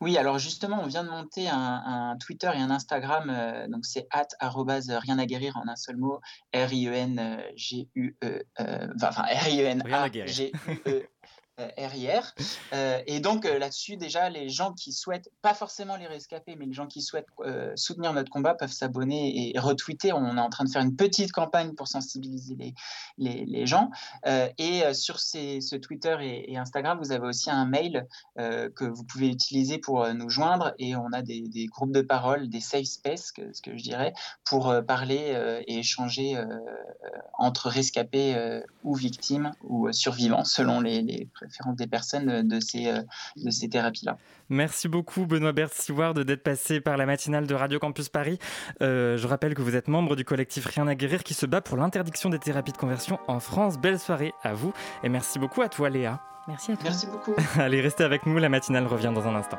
Oui, alors justement, on vient de monter un, un Twitter et un Instagram, euh, donc c'est at rien à guérir en un seul mot, R-I-E-N-G-U-E, euh, enfin R-I-E-N-A-G-U-E. RIR. Euh, et donc euh, là-dessus, déjà, les gens qui souhaitent, pas forcément les rescapés, mais les gens qui souhaitent euh, soutenir notre combat peuvent s'abonner et retweeter. On est en train de faire une petite campagne pour sensibiliser les, les, gens. Euh, et euh, sur ces, ce Twitter et, Instagram, vous avez aussi un mail euh, que vous pouvez utiliser pour nous joindre. Et on a des, groupes de parole, des safe space, ce que je dirais, pour parler et échanger entre rescapés ou victimes ou survivants, selon les, les préférence des personnes de ces, de ces thérapies-là. Merci beaucoup Benoît Bert-Seward d'être passé par la matinale de Radio Campus Paris. Euh, je rappelle que vous êtes membre du collectif Rien à guérir qui se bat pour l'interdiction des thérapies de conversion en France. Belle soirée à vous et merci beaucoup à toi Léa. Merci à toi. Merci beaucoup. Allez, restez avec nous, la matinale revient dans un instant.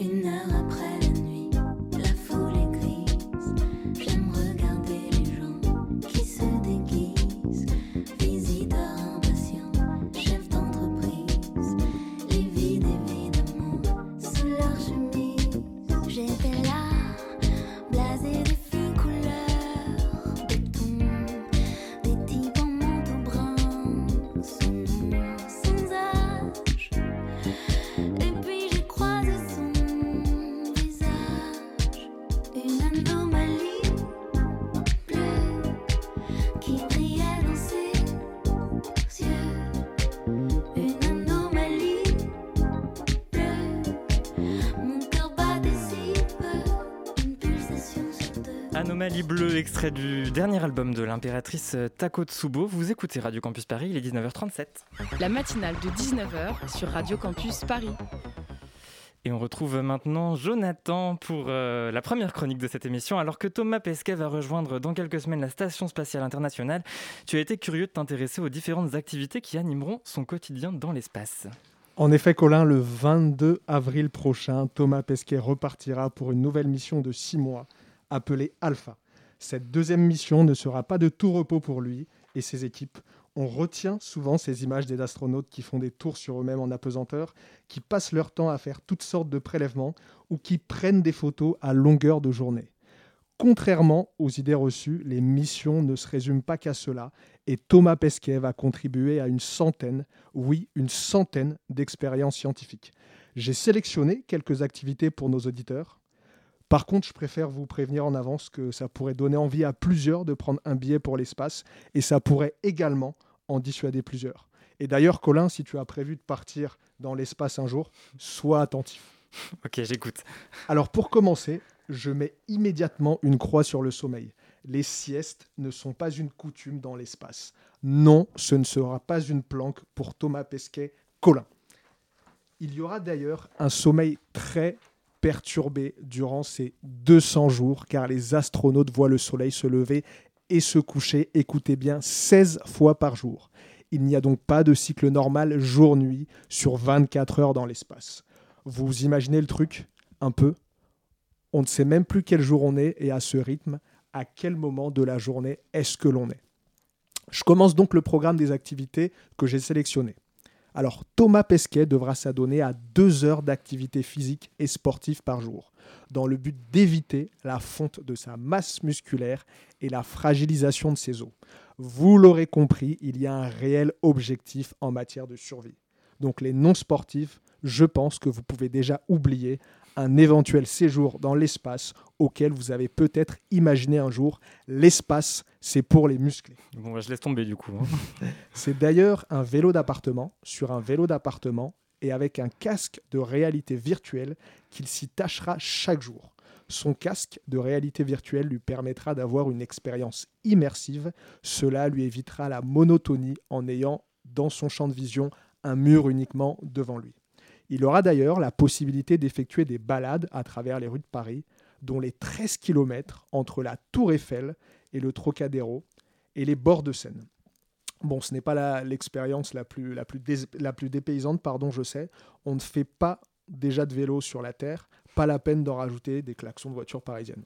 Une heure après Anomalie bleue, extrait du dernier album de l'impératrice Takotsubo. Vous écoutez Radio Campus Paris, il est 19h37. La matinale de 19h sur Radio Campus Paris. Et on retrouve maintenant Jonathan pour euh, la première chronique de cette émission. Alors que Thomas Pesquet va rejoindre dans quelques semaines la Station spatiale internationale, tu as été curieux de t'intéresser aux différentes activités qui animeront son quotidien dans l'espace. En effet, Colin, le 22 avril prochain, Thomas Pesquet repartira pour une nouvelle mission de six mois appelée Alpha. Cette deuxième mission ne sera pas de tout repos pour lui et ses équipes. On retient souvent ces images des astronautes qui font des tours sur eux-mêmes en apesanteur, qui passent leur temps à faire toutes sortes de prélèvements ou qui prennent des photos à longueur de journée. Contrairement aux idées reçues, les missions ne se résument pas qu'à cela et Thomas Pesquet va contribuer à une centaine, oui, une centaine d'expériences scientifiques. J'ai sélectionné quelques activités pour nos auditeurs. Par contre, je préfère vous prévenir en avance que ça pourrait donner envie à plusieurs de prendre un billet pour l'espace et ça pourrait également en dissuader plusieurs. Et d'ailleurs, Colin, si tu as prévu de partir dans l'espace un jour, sois attentif. Ok, j'écoute. Alors pour commencer, je mets immédiatement une croix sur le sommeil. Les siestes ne sont pas une coutume dans l'espace. Non, ce ne sera pas une planque pour Thomas Pesquet, Colin. Il y aura d'ailleurs un sommeil très perturbé durant ces 200 jours, car les astronautes voient le soleil se lever et se coucher, écoutez bien, 16 fois par jour. Il n'y a donc pas de cycle normal jour-nuit sur 24 heures dans l'espace. Vous imaginez le truc Un peu? On ne sait même plus quel jour on est et à ce rythme, à quel moment de la journée est-ce que l'on est. Je commence donc le programme des activités que j'ai sélectionnées. Alors Thomas Pesquet devra s'adonner à deux heures d'activité physique et sportive par jour, dans le but d'éviter la fonte de sa masse musculaire et la fragilisation de ses os. Vous l'aurez compris, il y a un réel objectif en matière de survie. Donc les non-sportifs, je pense que vous pouvez déjà oublier un éventuel séjour dans l'espace auquel vous avez peut-être imaginé un jour. L'espace, c'est pour les musclés. Bon, bah, je laisse tomber du coup. hein. C'est d'ailleurs un vélo d'appartement sur un vélo d'appartement et avec un casque de réalité virtuelle qu'il s'y tâchera chaque jour. Son casque de réalité virtuelle lui permettra d'avoir une expérience immersive. Cela lui évitera la monotonie en ayant dans son champ de vision un mur uniquement devant lui. Il aura d'ailleurs la possibilité d'effectuer des balades à travers les rues de Paris, dont les 13 km entre la Tour Eiffel et le Trocadéro et les bords de Seine. Bon, ce n'est pas l'expérience la plus dépaysante, pardon, je sais. On ne fait pas déjà de vélo sur la Terre, pas la peine d'en rajouter des klaxons de voitures parisiennes.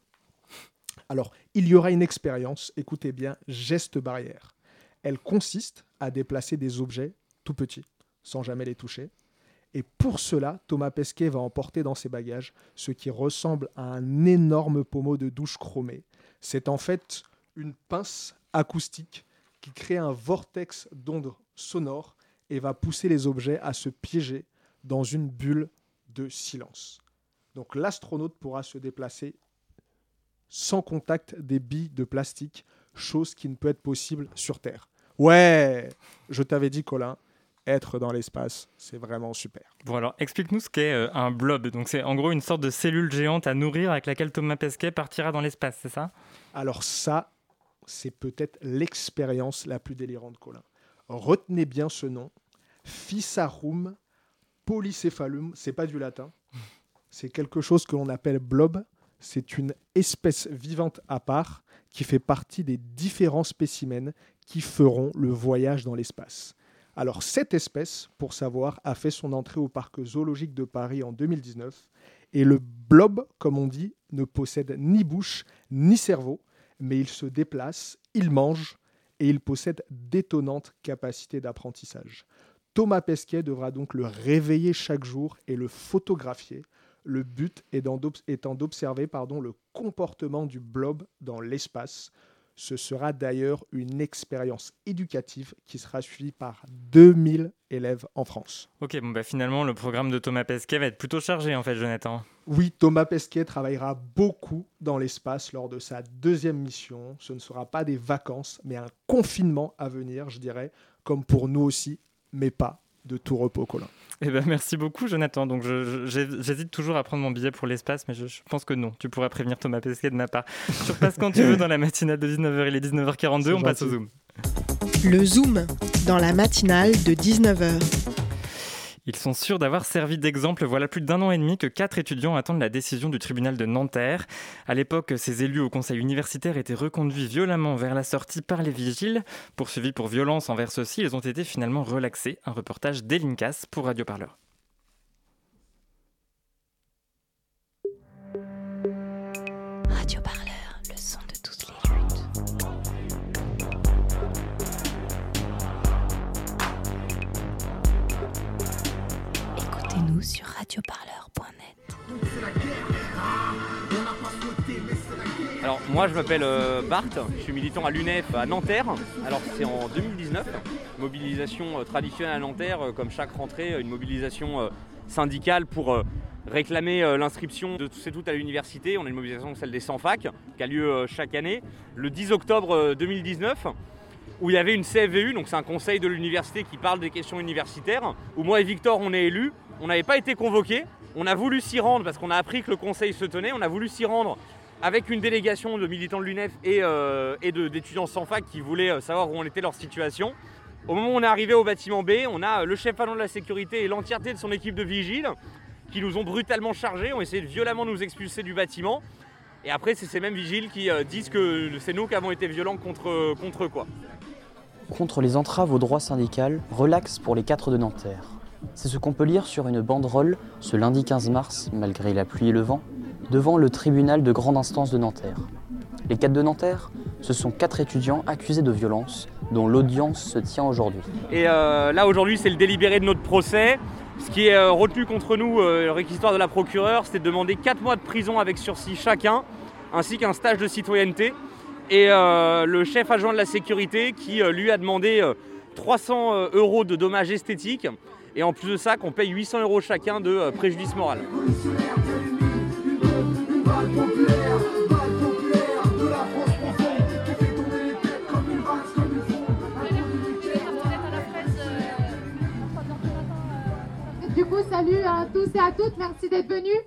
Alors, il y aura une expérience, écoutez bien, geste barrière. Elle consiste à déplacer des objets tout petits, sans jamais les toucher. Et pour cela, Thomas Pesquet va emporter dans ses bagages ce qui ressemble à un énorme pommeau de douche chromé. C'est en fait une pince acoustique qui crée un vortex d'ondes sonores et va pousser les objets à se piéger dans une bulle de silence. Donc l'astronaute pourra se déplacer sans contact des billes de plastique, chose qui ne peut être possible sur Terre. Ouais, je t'avais dit Colin, être dans l'espace, c'est vraiment super. Bon alors, explique-nous ce qu'est euh, un blob. Donc c'est en gros une sorte de cellule géante à nourrir avec laquelle Thomas Pesquet partira dans l'espace, c'est ça? Alors ça, c'est peut-être l'expérience la plus délirante, Colin. Retenez bien ce nom, Fissarum polycephalum, c'est pas du latin, c'est quelque chose que l'on appelle blob, c'est une espèce vivante à part qui fait partie des différents spécimens qui feront le voyage dans l'espace. Alors cette espèce, pour savoir, a fait son entrée au parc zoologique de Paris en 2019 Et le blob, comme on dit, ne possède ni bouche ni cerveau, mais il se déplace, il mange et il possède d'étonnantes capacités d'apprentissage. Thomas Pesquet devra donc le réveiller chaque jour et le photographier, le but étant d'observer le comportement du blob dans l'espace. Ce sera d'ailleurs une expérience éducative qui sera suivie par 2000 élèves en France. Ok, bon bah finalement le programme de Thomas Pesquet va être plutôt chargé en fait, Jonathan. Oui, Thomas Pesquet travaillera beaucoup dans l'espace lors de sa deuxième mission. Ce ne sera pas des vacances, mais un confinement à venir, je dirais, comme pour nous aussi, mais pas de tout repos, Colin. Eh ben, merci beaucoup, Jonathan. Donc, j'hésite toujours à prendre mon billet pour l'espace, mais je, pense que non. Tu pourras prévenir Thomas Pesquet de ma part. Tu repasses quand tu veux dans la matinale de 19h. Il est 19h42. On passe au Zoom. Le Zoom, dans la matinale de 19h. Ils sont sûrs d'avoir servi d'exemple. Voilà plus d'un an et demi que quatre étudiants attendent la décision du tribunal de Nanterre. À l'époque, ces élus au conseil universitaire étaient reconduits violemment vers la sortie par les vigiles. Poursuivis pour violence envers ceux-ci, ils ont été finalement relaxés. Un reportage d'Elincas pour Radio Parleur. Sur radioparleur.net. Alors moi je m'appelle euh, Bart, je suis militant à l'UNEF à Nanterre. Alors c'est en 2019, mobilisation euh, traditionnelle à Nanterre, euh, comme chaque rentrée, une mobilisation syndicale pour réclamer l'inscription de tous et toutes à l'université. On a une mobilisation, celle des 100 facs, qui a lieu chaque année. Le 10 octobre 2019, où il y avait une CFVU, donc c'est un conseil de l'université qui parle des questions universitaires, où moi et Victor on est élus. On n'avait pas été convoqués. On a voulu s'y rendre parce qu'on a appris que le conseil se tenait. On a voulu s'y rendre avec une délégation de militants de l'UNEF et, euh, d'étudiants sans fac qui voulaient euh, savoir où en était leur situation. Au moment où on est arrivé au bâtiment B, on a le chef allant de la sécurité et l'entièreté de son équipe de vigiles qui nous ont brutalement chargés, ont essayé de violemment nous expulser du bâtiment. Et après, c'est ces mêmes vigiles qui euh, disent que c'est nous qui avons été violents contre. Quoi. Contre les entraves au droit syndical, relax pour les quatre de Nanterre. C'est ce qu'on peut lire sur une banderole ce lundi 15 mars, malgré la pluie et le vent, devant le tribunal de grande instance de Nanterre. Les quatre de Nanterre, ce sont quatre étudiants accusés de violence, dont l'audience se tient aujourd'hui. Et euh, là, aujourd'hui, c'est le délibéré de notre procès. Ce qui est euh, retenu contre nous, euh, le réquisitoire de la procureure, c'est de demander 4 mois de prison avec sursis chacun, ainsi qu'un stage de citoyenneté. Et le chef adjoint de la sécurité qui lui a demandé 300 euros de dommages esthétiques et en plus de ça, qu'on paye 800 euros chacun de euh, préjudice moral. Du coup, salut à tous et à toutes, merci d'être venus.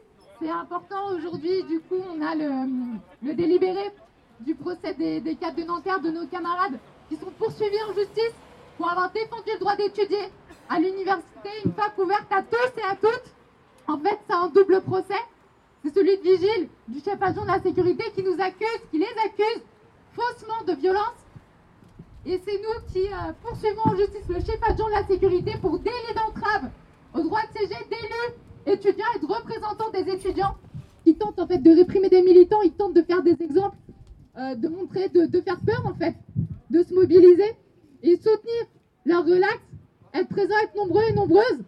C'est important aujourd'hui, du coup, on a le, délibéré du procès des, des cadres de Nanterre, de nos camarades qui sont poursuivis en justice pour avoir défendu le droit d'étudier à l'université, une fac ouverte à tous et à toutes. En fait, c'est un double procès. C'est celui de Vigile, du chef agent de la sécurité, qui nous accuse, qui les accuse faussement de violence. Et c'est nous qui euh, poursuivons en justice le chef adjoint de la sécurité pour délit d'entrave au droit de siéger d'élus, étudiants et de représentants des étudiants qui tentent en fait de réprimer des militants, ils tentent de faire des exemples, euh, de montrer, de, de faire peur en fait, de se mobiliser et soutenir leur relax être présent, être nombreux et nombreuses,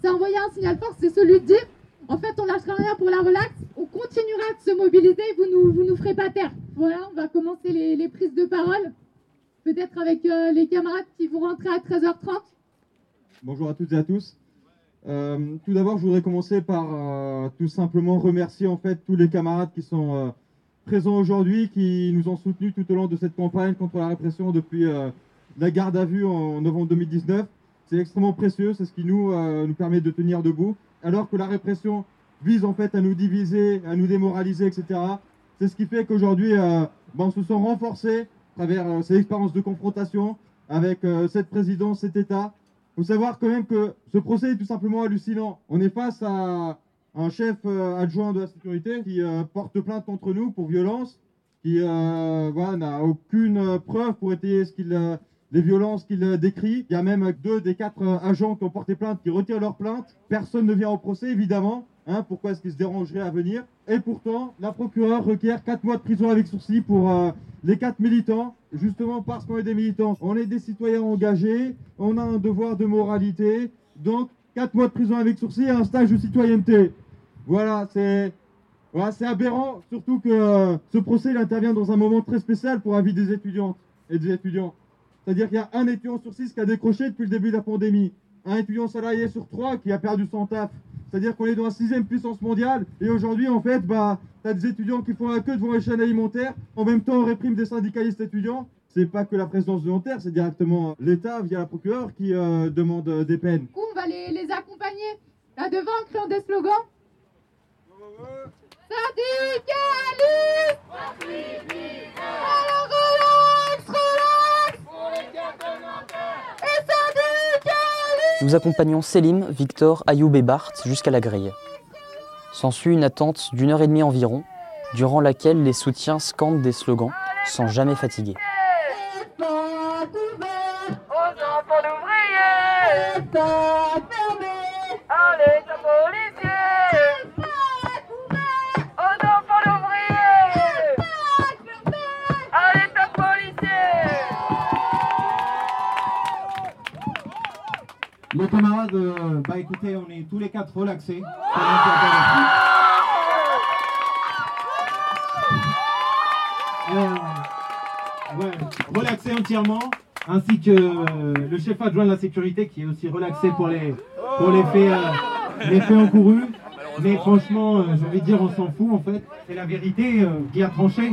c'est envoyer un signal fort, c'est celui de dire en fait, on lâchera rien pour la relax, on continuera de se mobiliser, vous nous, vous nous ferez pas taire. Voilà, on va commencer les, prises de parole, peut-être avec euh, les camarades qui vont rentrer à 13h30. Bonjour à toutes et à tous. Euh, tout d'abord, je voudrais commencer par euh, tout simplement remercier en fait tous les camarades qui sont présents aujourd'hui, qui nous ont soutenus tout au long de cette campagne contre la répression depuis la garde à vue en novembre 2019. C'est extrêmement précieux, c'est ce qui nous, euh, nous permet de tenir debout. Alors que la répression vise en fait à nous diviser, à nous démoraliser, etc. C'est ce qui fait qu'aujourd'hui, euh, ben, on se sent renforcés à travers euh, ces expériences de confrontation avec cette présidence, cet État. Il faut savoir quand même que ce procès est tout simplement hallucinant. On est face à un chef adjoint de la sécurité qui porte plainte contre nous pour violence, qui voilà, n'a aucune preuve pour étayer ce qu'il les violences qu'il décrit. Il y a même deux des quatre euh, agents qui ont porté plainte qui retirent leur plainte. Personne ne vient au procès, évidemment. Hein, pourquoi est-ce qu'ils se dérangeraient à venir? Et pourtant, la procureure requiert 4 mois de prison avec sursis pour euh, les 4 militants, justement parce qu'on est des militants. On est des citoyens engagés, on a un devoir de moralité, donc 4 mois de prison avec sursis et un stage de citoyenneté. Voilà, c'est aberrant, surtout que euh, ce procès intervient dans un moment très spécial pour la vie des étudiantes et des étudiants. C'est-à-dire qu'il y a un étudiant sur six qui a décroché depuis le début de la pandémie, un étudiant salarié sur trois qui a perdu son taf. C'est-à-dire qu'on est dans la sixième puissance mondiale et aujourd'hui, en fait, bah, tu as des étudiants qui font la queue devant les chaînes alimentaires. En même temps, on réprime des syndicalistes étudiants. C'est pas que la présidence de Nanterre, c'est directement l'État via la procureure qui euh, demande euh, des peines. On va les, les accompagner là devant en criant des slogans. Syndicalistes Alors relax, relax Nous accompagnons Selim, Victor, Ayoub et Bart jusqu'à la grille. S'ensuit une attente d'une heure et demie environ, durant laquelle les soutiens scandent des slogans sans jamais fatiguer. Les camarades, euh, bah écoutez, on est tous les quatre relaxés. Relaxés entièrement, ainsi que euh, le chef adjoint de la sécurité qui est aussi relaxé pour les, pour les faits, euh, les faits encourus. Mais franchement, j'ai envie de dire, on s'en fout en fait. C'est la vérité qui a tranché.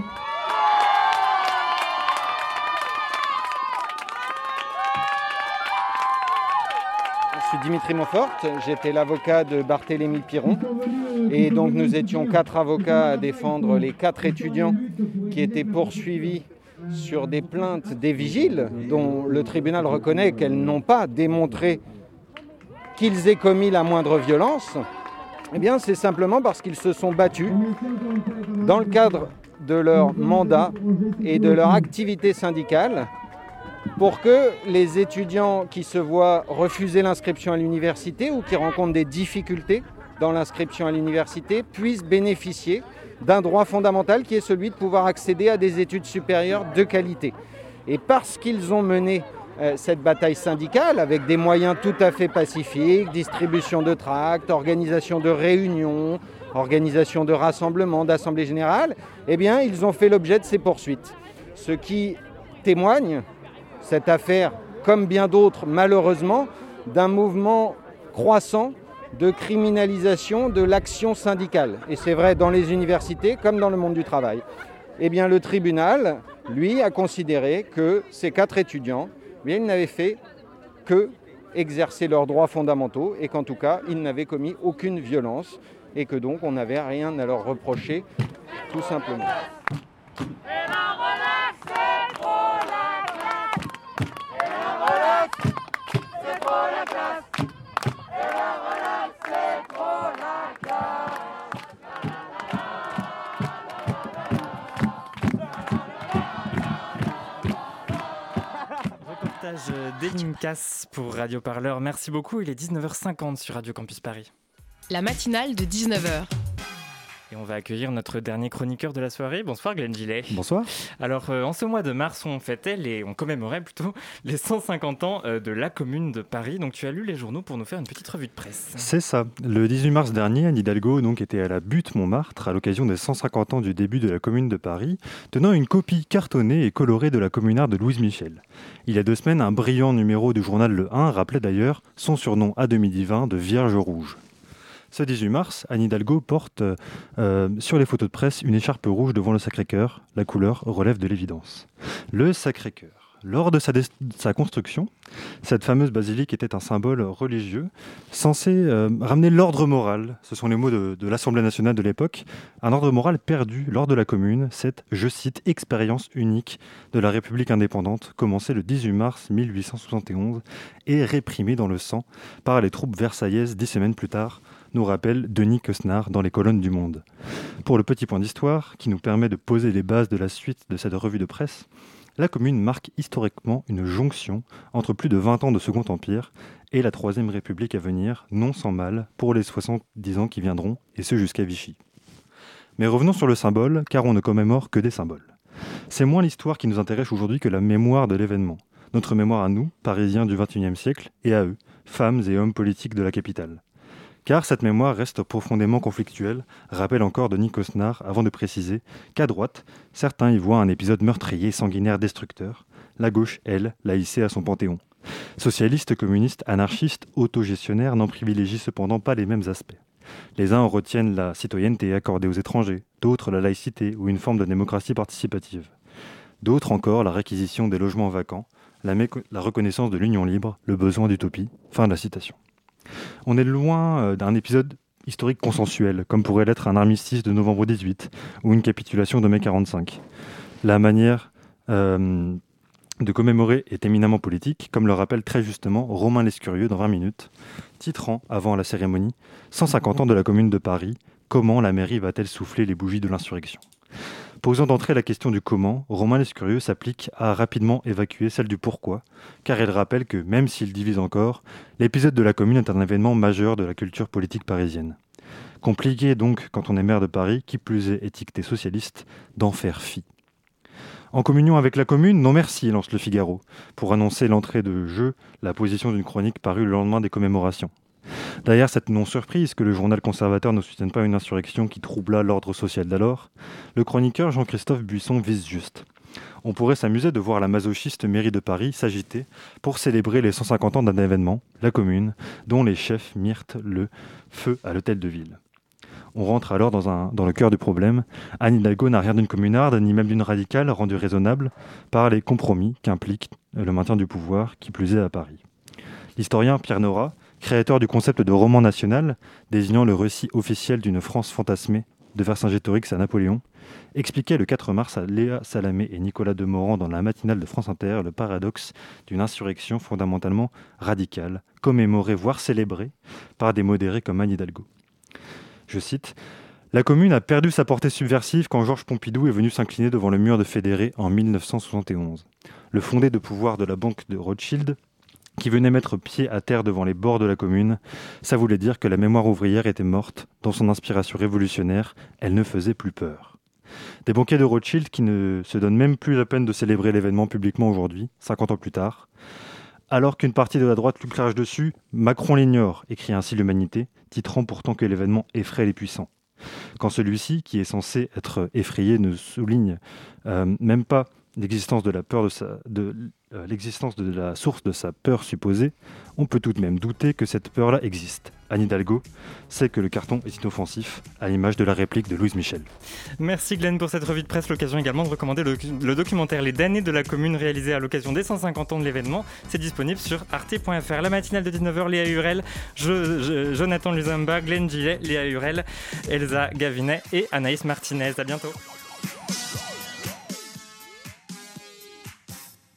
Dimitri Montfort, j'étais l'avocat de Barthélémy Piron et donc nous étions quatre avocats à défendre les quatre étudiants qui étaient poursuivis sur des plaintes des vigiles dont le tribunal reconnaît qu'elles n'ont pas démontré qu'ils aient commis la moindre violence. Eh bien c'est simplement parce qu'ils se sont battus dans le cadre de leur mandat et de leur activité syndicale pour que les étudiants qui se voient refuser l'inscription à l'université ou qui rencontrent des difficultés dans l'inscription à l'université puissent bénéficier d'un droit fondamental qui est celui de pouvoir accéder à des études supérieures de qualité. Et parce qu'ils ont mené euh, cette bataille syndicale avec des moyens tout à fait pacifiques, distribution de tracts, organisation de réunions, organisation de rassemblements, d'assemblées générales, eh bien, ils ont fait l'objet de ces poursuites. Ce qui témoigne, cette affaire, comme bien d'autres malheureusement, d'un mouvement croissant de criminalisation de l'action syndicale. Et c'est vrai dans les universités comme dans le monde du travail. Eh bien, le tribunal, lui, a considéré que ces quatre étudiants, eh bien, ils n'avaient fait que exercer leurs droits fondamentaux et qu'en tout cas, ils n'avaient commis aucune violence et que donc on n'avait rien à leur reprocher, tout simplement. D'Elimcas pour Radio Parleur. Merci beaucoup. Il est 19h50 sur Radio Campus Paris. La matinale de 19h. Et on va accueillir notre dernier chroniqueur de la soirée. Bonsoir Glenn Gillet. Bonsoir. Alors euh, en ce mois de mars, on fêtait les, on commémorait plutôt les 150 ans euh, de la Commune de Paris. Donc tu as lu les journaux pour nous faire une petite revue de presse. C'est ça. Le 18 mars dernier, Anne Hidalgo donc, était à la butte Montmartre à l'occasion des 150 ans du début de la Commune de Paris, tenant une copie cartonnée et colorée de la communard de Louise Michel. Il y a deux semaines, un brillant numéro du journal Le 1 rappelait d'ailleurs son surnom à demi divin de Vierge Rouge. Ce 18 mars, Anne Hidalgo porte euh, sur les photos de presse une écharpe rouge devant le Sacré-Cœur. La couleur relève de l'évidence. Le Sacré-Cœur. Lors de sa, de sa, construction, cette fameuse basilique était un symbole religieux censé euh, ramener l'ordre moral. Ce sont les mots de, de l'Assemblée nationale de l'époque. Un ordre moral perdu lors de la Commune, cette, je cite, expérience unique de la République indépendante, commencée le 18 mars 1871 et réprimée dans le sang par les troupes versaillaises dix semaines plus tard nous rappelle Denis Cosnard dans les colonnes du Monde. Pour le petit point d'histoire, qui nous permet de poser les bases de la suite de cette revue de presse, la commune marque historiquement une jonction entre plus de 20 ans de Second Empire et la Troisième République à venir, non sans mal, pour les 70 ans qui viendront, et ce jusqu'à Vichy. Mais revenons sur le symbole, car on ne commémore que des symboles. C'est moins l'histoire qui nous intéresse aujourd'hui que la mémoire de l'événement. Notre mémoire à nous, Parisiens du XXIe siècle, et à eux, femmes et hommes politiques de la capitale. Car cette mémoire reste profondément conflictuelle, rappelle encore Denis Cosnard avant de préciser qu'à droite, certains y voient un épisode meurtrier, sanguinaire, destructeur. La gauche, elle, l'a hissé à son panthéon. Socialistes, communistes, anarchistes, autogestionnaires n'en privilégient cependant pas les mêmes aspects. Les uns en retiennent la citoyenneté accordée aux étrangers, d'autres la laïcité ou une forme de démocratie participative. D'autres encore la réquisition des logements vacants, la, la reconnaissance de l'union libre, le besoin d'utopie. Fin de la citation. On est loin euh, d'un épisode historique consensuel, comme pourrait l'être un armistice de novembre 18 ou une capitulation de mai 45. La manière euh, de commémorer est éminemment politique, comme le rappelle très justement Romain Lescurieux dans 20 minutes, titrant, avant la cérémonie, 150 ans de la Commune de Paris, comment la mairie va-t-elle souffler les bougies de l'insurrection? Posant d'entrée la question du comment, Romain Lescurieux s'applique à rapidement évacuer celle du pourquoi, car il rappelle que, même s'il divise encore, l'épisode de la commune est un événement majeur de la culture politique parisienne. Compliqué donc, quand on est maire de Paris, qui plus est étiqueté socialiste, d'en faire fi. En communion avec la commune, non merci, lance le Figaro, pour annoncer l'entrée de jeu, la position d'une chronique parue le lendemain des commémorations. Derrière cette non-surprise que le journal conservateur ne soutienne pas une insurrection qui troubla l'ordre social d'alors, le chroniqueur Jean-Christophe Buisson vise juste. On pourrait s'amuser de voir la masochiste mairie de Paris s'agiter pour célébrer les 150 ans d'un événement, la commune, dont les chefs mirent le feu à l'hôtel de ville. On rentre alors dans, dans le cœur du problème. Anne Hidalgo n'a rien d'une communarde, ni même d'une radicale rendue raisonnable par les compromis qu'implique le maintien du pouvoir, qui plus est à Paris. L'historien Pierre Nora, créateur du concept de roman national, désignant le récit officiel d'une France fantasmée de Vercingétorix à Napoléon, expliquait le 4 mars à Léa Salamé et Nicolas Demorand dans la matinale de France Inter le paradoxe d'une insurrection fondamentalement radicale, commémorée voire célébrée par des modérés comme Anne Hidalgo. Je cite La commune a perdu sa portée subversive quand Georges Pompidou est venu s'incliner devant le mur de Fédéré en 1971. Le fondé de pouvoir de la banque de Rothschild qui venait mettre pied à terre devant les bords de la commune, ça voulait dire que la mémoire ouvrière était morte, dans son inspiration révolutionnaire, elle ne faisait plus peur. Des banquiers de Rothschild qui ne se donnent même plus la peine de célébrer l'événement publiquement aujourd'hui, 50 ans plus tard. Alors qu'une partie de la droite lui crache dessus, Macron l'ignore, écrit ainsi l'Humanité, titrant pourtant que l'événement effraie les puissants. Quand celui-ci, qui est censé être effrayé, ne souligne euh, même pas l'existence de la peur de, sa, de l'existence de la source de sa peur supposée, on peut tout de même douter que cette peur-là existe. Anne Hidalgo sait que le carton est inoffensif, à l'image de la réplique de Louise Michel. Merci Glenn pour cette revue de presse. L'occasion également de recommander le, documentaire Les damnés de la commune réalisé à l'occasion des 150 ans de l'événement. C'est disponible sur arte.fr. La matinale de 19h, Léa Hurel, Jonathan Luzamba, Glenn Gillet, Léa Hurel, Elsa Gavinet et Anaïs Martinez. À bientôt.